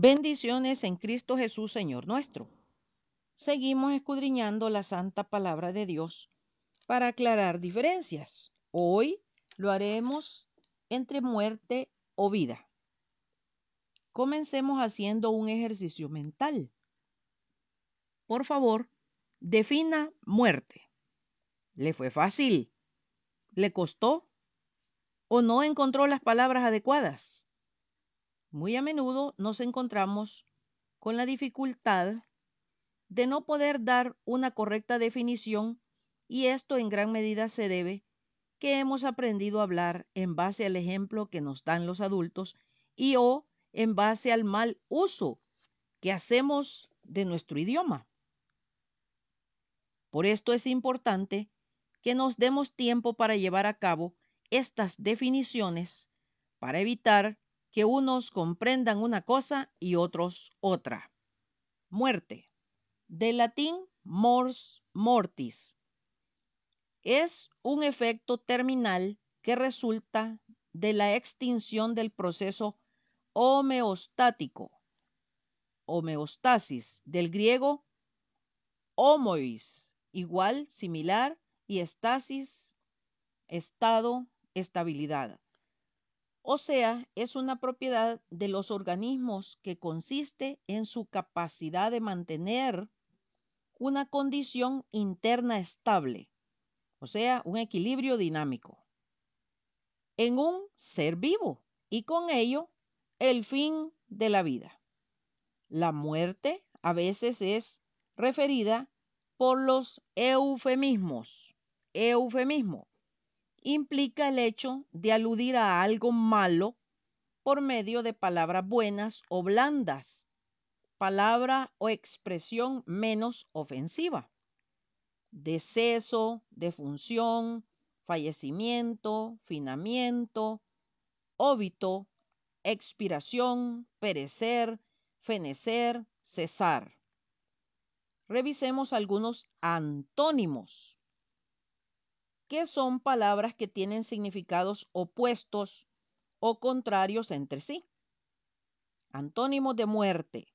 Bendiciones en Cristo Jesús, Señor nuestro. Seguimos escudriñando la santa palabra de Dios para aclarar diferencias. Hoy lo haremos entre muerte o vida. Comencemos haciendo un ejercicio mental. Por favor, defina muerte. ¿Le fue fácil? ¿Le costó? ¿O no encontró las palabras adecuadas? Muy a menudo nos encontramos con la dificultad de no poder dar una correcta definición y esto en gran medida se debe que hemos aprendido a hablar en base al ejemplo que nos dan los adultos y o en base al mal uso que hacemos de nuestro idioma. Por esto es importante que nos demos tiempo para llevar a cabo estas definiciones para evitar que unos comprendan una cosa y otros otra. Muerte. De latín mors mortis. Es un efecto terminal que resulta de la extinción del proceso homeostático, homeostasis, del griego homois, igual, similar, y estasis, estado, estabilidad o sea, es una propiedad de los organismos que consiste en su capacidad de mantener una condición interna estable, o sea, un equilibrio dinámico, en un ser vivo y con ello el fin de la vida. La muerte a veces es referida por los eufemismos, eufemismo, implica el hecho de aludir a algo malo por medio de palabras buenas o blandas, palabra o expresión menos ofensiva. Deceso, defunción, fallecimiento, finamiento, óbito, expiración, perecer, fenecer, cesar. Revisemos algunos antónimos que son palabras que tienen significados opuestos o contrarios entre sí. Antónimos de muerte,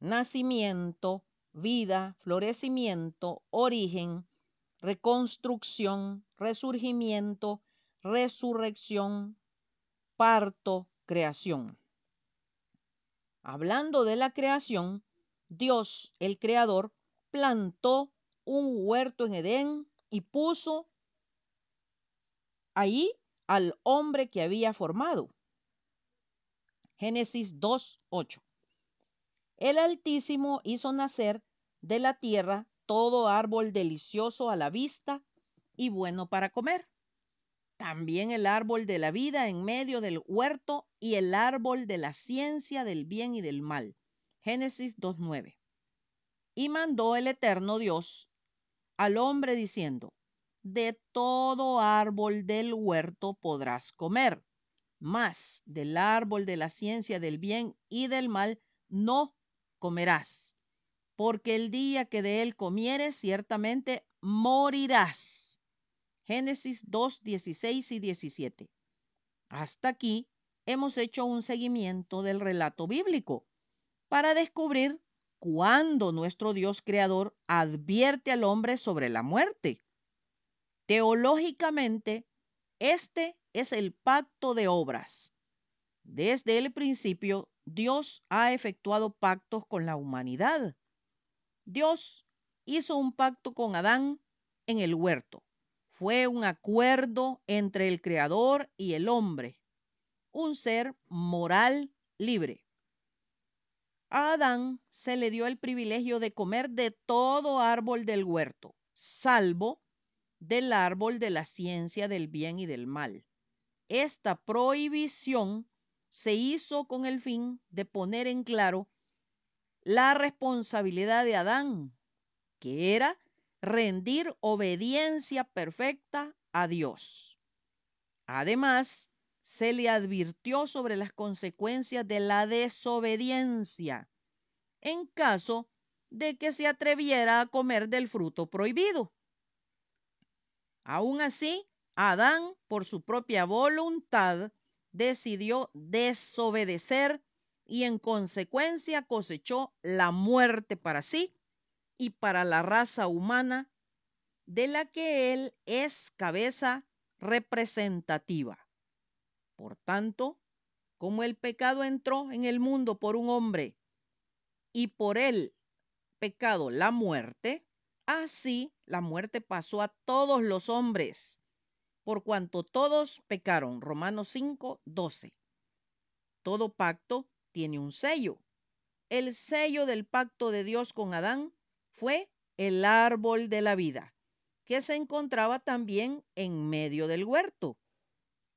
nacimiento, vida, florecimiento, origen, reconstrucción, resurgimiento, resurrección, parto, creación. Hablando de la creación, Dios, el Creador, plantó un huerto en Edén y puso ahí al hombre que había formado. Génesis 2.8. El Altísimo hizo nacer de la tierra todo árbol delicioso a la vista y bueno para comer. También el árbol de la vida en medio del huerto y el árbol de la ciencia del bien y del mal. Génesis 2.9. Y mandó el eterno Dios al hombre diciendo, de todo árbol del huerto podrás comer, mas del árbol de la ciencia del bien y del mal no comerás, porque el día que de él comieres ciertamente morirás. Génesis 2, 16 y 17. Hasta aquí hemos hecho un seguimiento del relato bíblico para descubrir cuándo nuestro Dios creador advierte al hombre sobre la muerte Teológicamente, este es el pacto de obras. Desde el principio, Dios ha efectuado pactos con la humanidad. Dios hizo un pacto con Adán en el huerto. Fue un acuerdo entre el Creador y el hombre, un ser moral libre. A Adán se le dio el privilegio de comer de todo árbol del huerto, salvo del árbol de la ciencia del bien y del mal. Esta prohibición se hizo con el fin de poner en claro la responsabilidad de Adán, que era rendir obediencia perfecta a Dios. Además, se le advirtió sobre las consecuencias de la desobediencia en caso de que se atreviera a comer del fruto prohibido. Aún así, Adán, por su propia voluntad, decidió desobedecer y en consecuencia cosechó la muerte para sí y para la raza humana de la que él es cabeza representativa. Por tanto, como el pecado entró en el mundo por un hombre y por el pecado la muerte, así la muerte pasó a todos los hombres, por cuanto todos pecaron. Romanos 5, 12. Todo pacto tiene un sello. El sello del pacto de Dios con Adán fue el árbol de la vida, que se encontraba también en medio del huerto.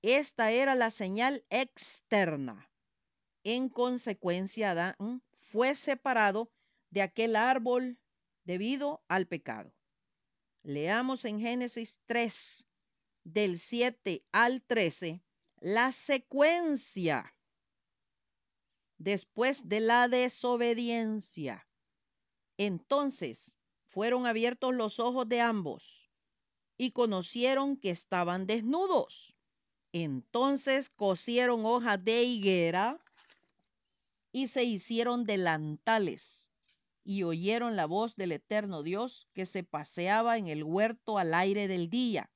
Esta era la señal externa. En consecuencia, Adán fue separado de aquel árbol debido al pecado. Leamos en Génesis 3, del 7 al 13, la secuencia después de la desobediencia. Entonces fueron abiertos los ojos de ambos y conocieron que estaban desnudos. Entonces cosieron hojas de higuera y se hicieron delantales y oyeron la voz del eterno Dios que se paseaba en el huerto al aire del día.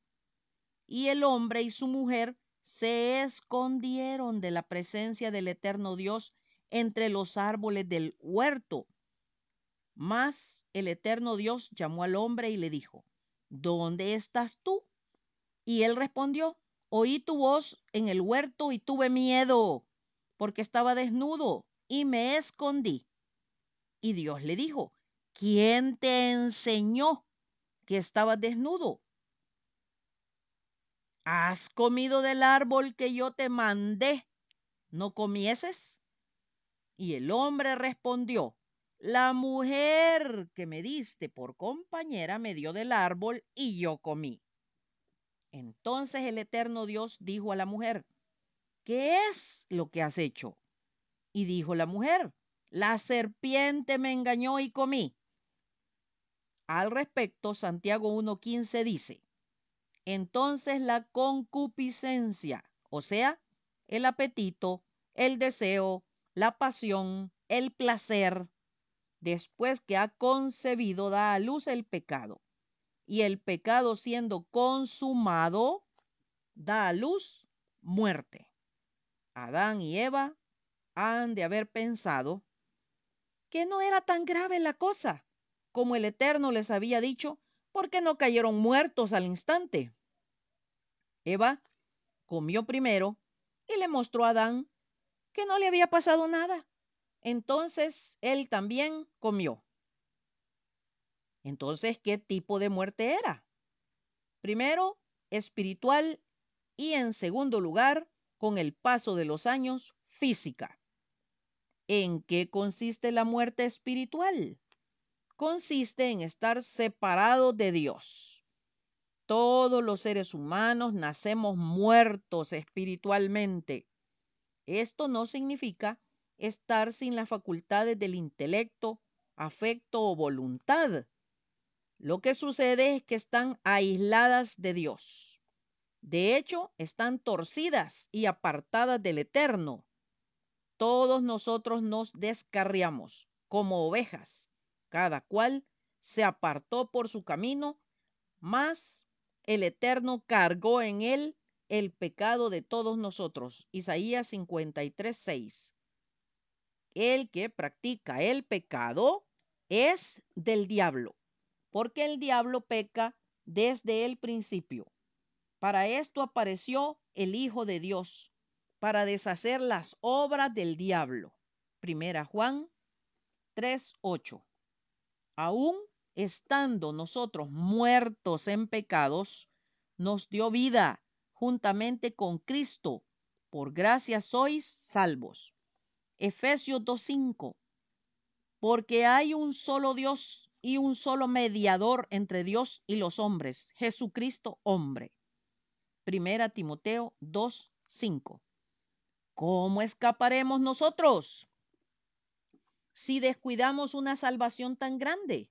Y el hombre y su mujer se escondieron de la presencia del eterno Dios entre los árboles del huerto. Mas el eterno Dios llamó al hombre y le dijo, ¿dónde estás tú? Y él respondió, oí tu voz en el huerto y tuve miedo, porque estaba desnudo y me escondí. Y Dios le dijo, ¿quién te enseñó que estabas desnudo? ¿Has comido del árbol que yo te mandé? ¿No comieses? Y el hombre respondió, la mujer que me diste por compañera me dio del árbol y yo comí. Entonces el eterno Dios dijo a la mujer, ¿qué es lo que has hecho? Y dijo la mujer, la serpiente me engañó y comí. Al respecto, Santiago 1.15 dice, entonces la concupiscencia, o sea, el apetito, el deseo, la pasión, el placer, después que ha concebido, da a luz el pecado. Y el pecado siendo consumado, da a luz muerte. Adán y Eva han de haber pensado que no era tan grave la cosa, como el Eterno les había dicho, porque no cayeron muertos al instante. Eva comió primero y le mostró a Adán que no le había pasado nada. Entonces él también comió. Entonces, ¿qué tipo de muerte era? Primero, espiritual y en segundo lugar, con el paso de los años, física. ¿En qué consiste la muerte espiritual? Consiste en estar separado de Dios. Todos los seres humanos nacemos muertos espiritualmente. Esto no significa estar sin las facultades del intelecto, afecto o voluntad. Lo que sucede es que están aisladas de Dios. De hecho, están torcidas y apartadas del Eterno todos nosotros nos descarriamos como ovejas, cada cual se apartó por su camino, mas el Eterno cargó en él el pecado de todos nosotros. Isaías 53, 6. El que practica el pecado es del diablo, porque el diablo peca desde el principio. Para esto apareció el Hijo de Dios, para deshacer las obras del diablo. Primera Juan 3:8. Aún estando nosotros muertos en pecados, nos dio vida juntamente con Cristo. Por gracia sois salvos. Efesios 2:5. Porque hay un solo Dios y un solo mediador entre Dios y los hombres, Jesucristo hombre. Primera Timoteo 2:5. ¿Cómo escaparemos nosotros si descuidamos una salvación tan grande,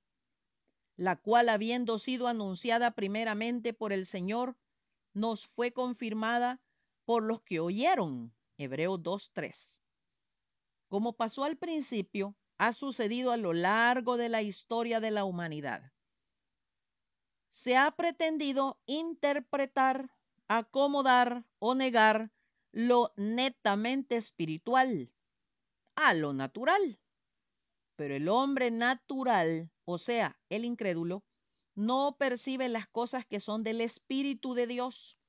la cual habiendo sido anunciada primeramente por el Señor, nos fue confirmada por los que oyeron? Hebreos 2.3. como pasó al principio, ha sucedido a lo largo de la historia de la humanidad. Se ha pretendido interpretar, acomodar o negar lo netamente espiritual a lo natural. Pero el hombre natural, o sea, el incrédulo, no percibe las cosas que son del Espíritu de Dios,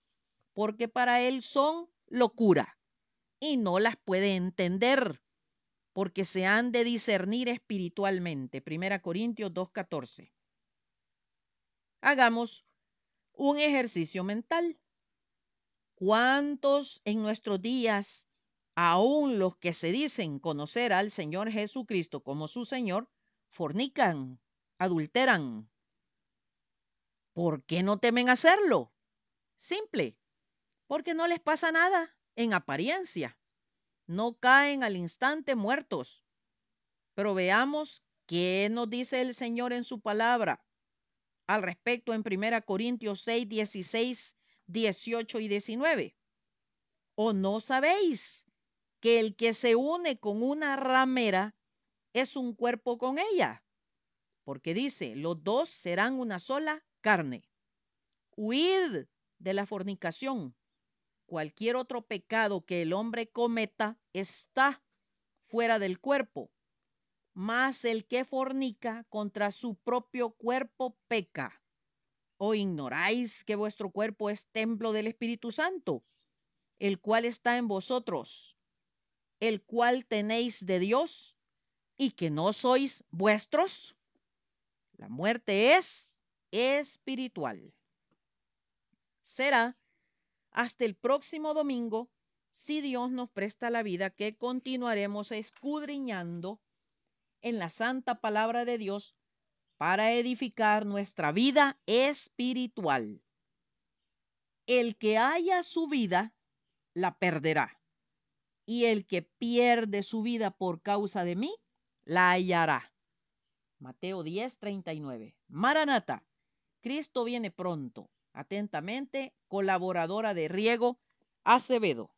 porque para él son locura y no las puede entender, porque se han de discernir espiritualmente. Primera Corintios 2.14. Hagamos un ejercicio mental. ¿Cuántos en nuestros días, aún los que se dicen conocer al Señor Jesucristo como su Señor, fornican, adulteran? ¿Por qué no temen hacerlo? Simple, porque no les pasa nada en apariencia. No caen al instante muertos. Pero veamos qué nos dice el Señor en su palabra al respecto en 1 Corintios 6, 16, 18 y 19. ¿O no sabéis que el que se une con una ramera es un cuerpo con ella? Porque dice, los dos serán una sola carne. Huid de la fornicación. Cualquier otro pecado que el hombre cometa está fuera del cuerpo, mas el que fornica contra su propio cuerpo peca. ¿O ignoráis que vuestro cuerpo es templo del Espíritu Santo, el cual está en vosotros, el cual tenéis de Dios y que no sois vuestros? La muerte es espiritual. Será hasta el próximo domingo, si Dios nos presta la vida, que continuaremos escudriñando en la santa palabra de Dios para edificar nuestra vida espiritual. El que haya su vida, la perderá. Y el que pierde su vida por causa de mí, la hallará. Mateo 10, 39. Maranata, Cristo viene pronto. Atentamente, colaboradora de Riego Acevedo.